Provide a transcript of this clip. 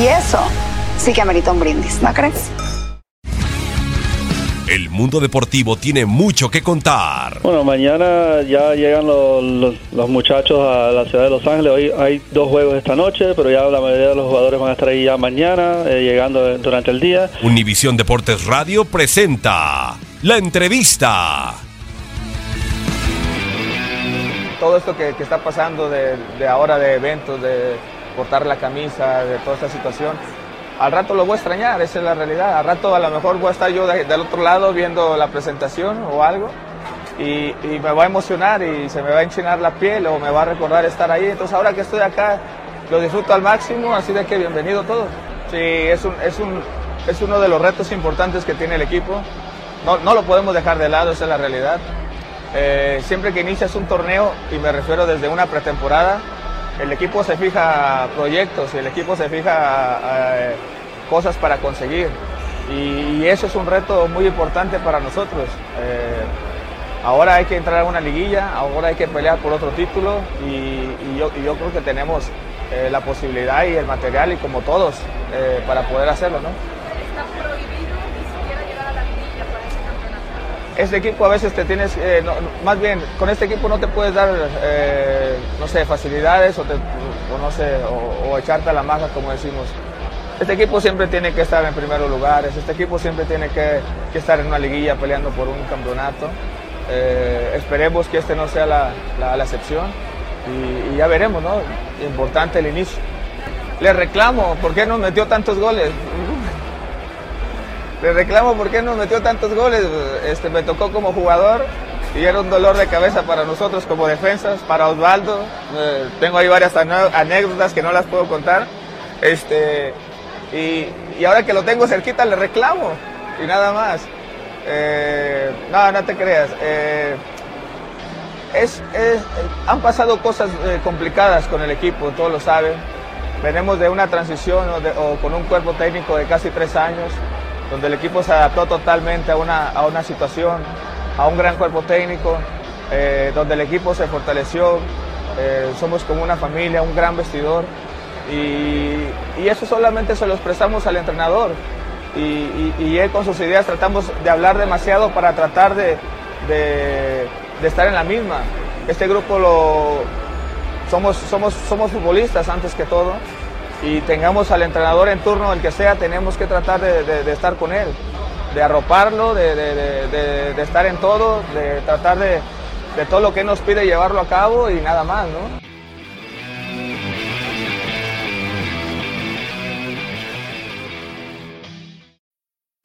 Y eso sí que amerita un brindis, ¿no crees? El mundo deportivo tiene mucho que contar. Bueno, mañana ya llegan los, los- los muchachos a la ciudad de Los Ángeles. Hoy hay dos juegos esta noche, pero ya la mayoría de los jugadores van a estar ahí ya mañana, eh, llegando durante el día. Univisión Deportes Radio presenta la entrevista. todo esto que, que está pasando de, de ahora de eventos, de cortar la camisa, de toda esta situación, al rato lo voy a extrañar, esa es la realidad. Al rato a lo mejor voy a estar yo de- del otro lado viendo la presentación o algo y, y me va a emocionar y se me va a enchinar la piel o me va a recordar estar ahí. Entonces ahora que estoy acá lo disfruto al máximo, así de que bienvenido todos. Sí, es, un, es, un, es uno de los retos importantes que tiene el equipo. No, no lo podemos dejar de lado, esa es la realidad. Eh, siempre que inicias un torneo, y me refiero desde una pretemporada, el equipo se fija proyectos y el equipo se fija eh, cosas para conseguir. Y, y eso es un reto muy importante para nosotros. Eh, ahora hay que entrar a una liguilla, ahora hay que pelear por otro título y, y yo, y yo creo que tenemos eh, la posibilidad y el material y como todos para poder hacerlo. ¿no? este equipo a veces te tienes, no- más bien, con este equipo no te puedes dar, no sé, facilidades o, te- o no sé, o, o echarte a la maja, como decimos. Este equipo siempre tiene que estar en primeros lugares, este equipo siempre tiene que, que estar en una liguilla peleando por un campeonato. Eh, esperemos que este no sea la, la- la excepción y, y ya veremos, ¿no? Importante el inicio. Le reclamo, ¿por qué nos metió tantos goles? Le reclamo por qué nos metió tantos goles. Este, me tocó como jugador y era un dolor de cabeza para nosotros como defensas, para Osvaldo. Eh, tengo ahí varias anécdotas que no las puedo contar. Este, y, y ahora que lo tengo cerquita le reclamo y nada más. Eh, no, no te creas. Eh, es, han pasado cosas eh, complicadas con el equipo, todos lo saben. Venimos de una transición o, o con un cuerpo técnico de casi tres años, donde el equipo se adaptó totalmente a una, a una situación, a un gran cuerpo técnico, eh, donde el equipo se fortaleció, eh, somos como una familia, un gran vestidor, y, eso solamente se lo expresamos al entrenador. Y, él con sus ideas tratamos de hablar demasiado para tratar de, de- estar en la misma. Este grupo lo, somos, somos, somos futbolistas antes que todo y tengamos al entrenador en turno, el que sea, tenemos que tratar de estar con él, de arroparlo, de, de- estar en todo, de tratar de, de todo lo que nos pide llevarlo a cabo y nada más, ¿no?